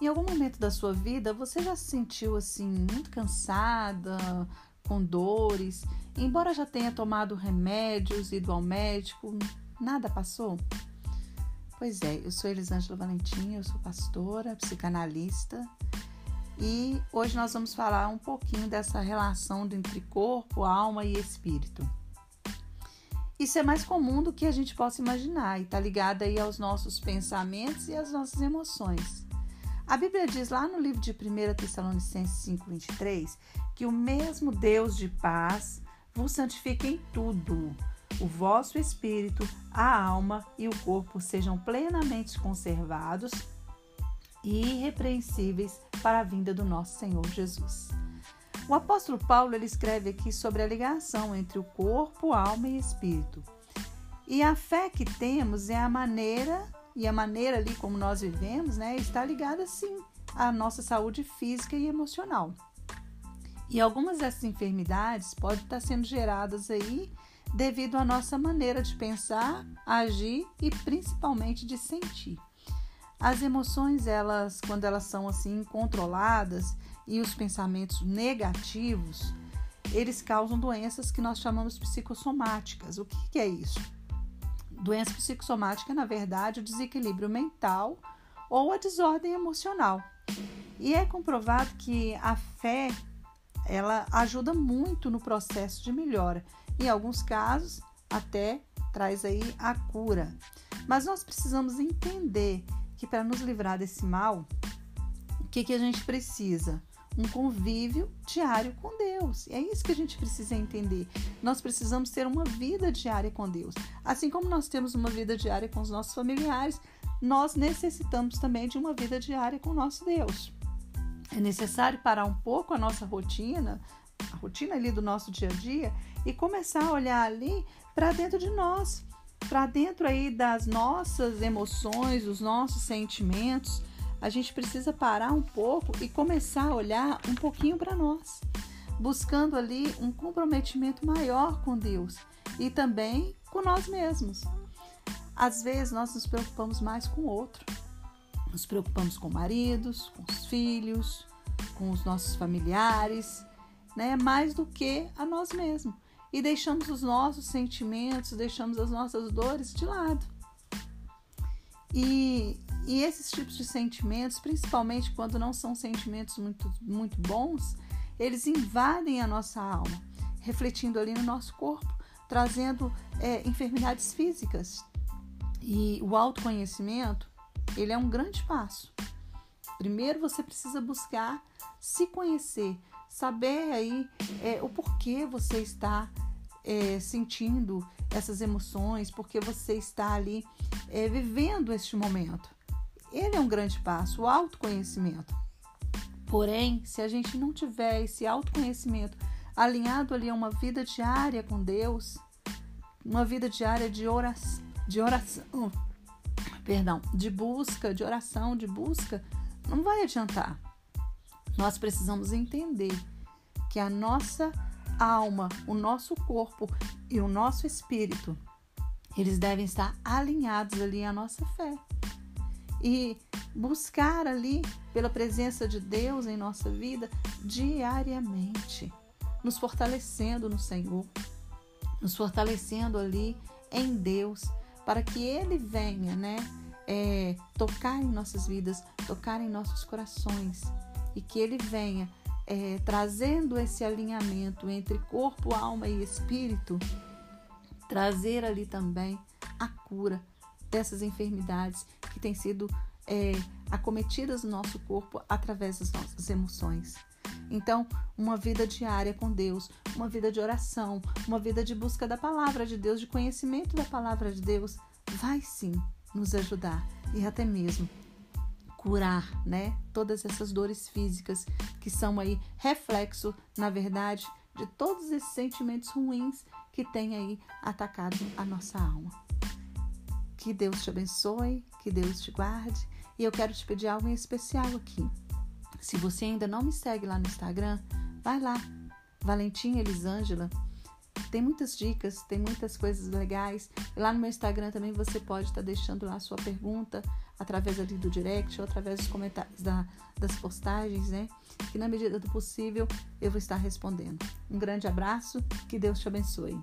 Em algum momento da sua vida, você já se sentiu assim muito cansada, com dores, embora já tenha tomado remédios, ido ao médico, nada passou? Pois é, eu sou Elisângela Valentim, eu sou pastora, psicanalista e hoje nós vamos falar um pouquinho dessa relação entre corpo, alma e espírito. Isso é mais comum do que a gente possa imaginar e está ligado aí aos nossos pensamentos e às nossas emoções. A Bíblia diz lá no livro de 1 Tessalonicenses 5,23 que o mesmo Deus de paz vos santifique em tudo, o vosso espírito, a alma e o corpo sejam plenamente conservados e irrepreensíveis para a vinda do nosso Senhor Jesus. O apóstolo Paulo ele escreve aqui sobre a ligação entre o corpo, alma e espírito. E a fé que temos é a maneira e a maneira ali como nós vivemos, né, está ligada sim à nossa saúde física e emocional. E algumas dessas enfermidades podem estar sendo geradas aí devido à nossa maneira de pensar, agir e principalmente de sentir. As emoções, elas, quando elas são assim controladas e os pensamentos negativos, eles causam doenças que nós chamamos psicossomáticas. O que, que é isso? Doença psicossomática, na verdade, o desequilíbrio mental ou a desordem emocional. E é comprovado que a fé ela ajuda muito no processo de melhora. Em alguns casos, até traz aí a cura. Mas nós precisamos entender que para nos livrar desse mal, o que, que a gente precisa? Um convívio diário com Deus. E é isso que a gente precisa entender. Nós precisamos ter uma vida diária com Deus. Assim como nós temos uma vida diária com os nossos familiares, nós necessitamos também de uma vida diária com o nosso Deus. É necessário parar um pouco a nossa rotina, a rotina ali do nosso dia a dia, e começar a olhar ali para dentro de nós para dentro aí das nossas emoções, dos nossos sentimentos, a gente precisa parar um pouco e começar a olhar um pouquinho para nós, buscando ali um comprometimento maior com Deus e também com nós mesmos. Às vezes nós nos preocupamos mais com o outro, nos preocupamos com maridos, com os filhos, com os nossos familiares, né? Mais do que a nós mesmos e deixamos os nossos sentimentos, deixamos as nossas dores de lado. E, e esses tipos de sentimentos, principalmente quando não são sentimentos muito, muito bons, eles invadem a nossa alma, refletindo ali no nosso corpo, trazendo é, enfermidades físicas. E o autoconhecimento, ele é um grande passo. Primeiro você precisa buscar se conhecer, saber aí é, o porquê você está é, sentindo essas emoções, porque você está ali é, vivendo este momento. Ele é um grande passo, o autoconhecimento. Porém, se a gente não tiver esse autoconhecimento alinhado ali a uma vida diária com Deus, uma vida diária de oração, de oração, perdão, de busca, de oração, de busca, não vai adiantar. Nós precisamos entender que a nossa alma, o nosso corpo e o nosso espírito, eles devem estar alinhados ali à nossa fé. E buscar ali pela presença de Deus em nossa vida diariamente, nos fortalecendo no Senhor, nos fortalecendo ali em Deus, para que Ele venha, né, é, tocar em nossas vidas, tocar em nossos corações e que Ele venha é, trazendo esse alinhamento entre corpo, alma e espírito, trazer ali também a cura dessas enfermidades que têm sido é, acometidas no nosso corpo através das nossas emoções. Então, uma vida diária com Deus, uma vida de oração, uma vida de busca da palavra de Deus, de conhecimento da palavra de Deus, vai sim nos ajudar e até mesmo curar, né? Todas essas dores físicas que são aí reflexo, na verdade, de todos esses sentimentos ruins que tem aí atacado a nossa alma. Que Deus te abençoe, que Deus te guarde. E eu quero te pedir algo em especial aqui. Se você ainda não me segue lá no Instagram, vai lá, Valentim Elisângela, Tem muitas dicas, tem muitas coisas legais. Lá no meu Instagram também você pode estar deixando lá a sua pergunta através ali do direct ou através dos comentários da, das postagens, né? Que na medida do possível eu vou estar respondendo. Um grande abraço, que Deus te abençoe.